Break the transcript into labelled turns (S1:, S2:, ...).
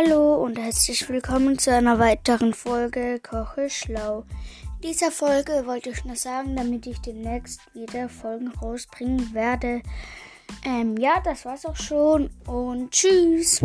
S1: Hallo und herzlich willkommen zu einer weiteren Folge Koche Schlau. In dieser Folge wollte ich nur sagen, damit ich demnächst wieder Folgen rausbringen werde. Ähm, ja, das war's auch schon und tschüss.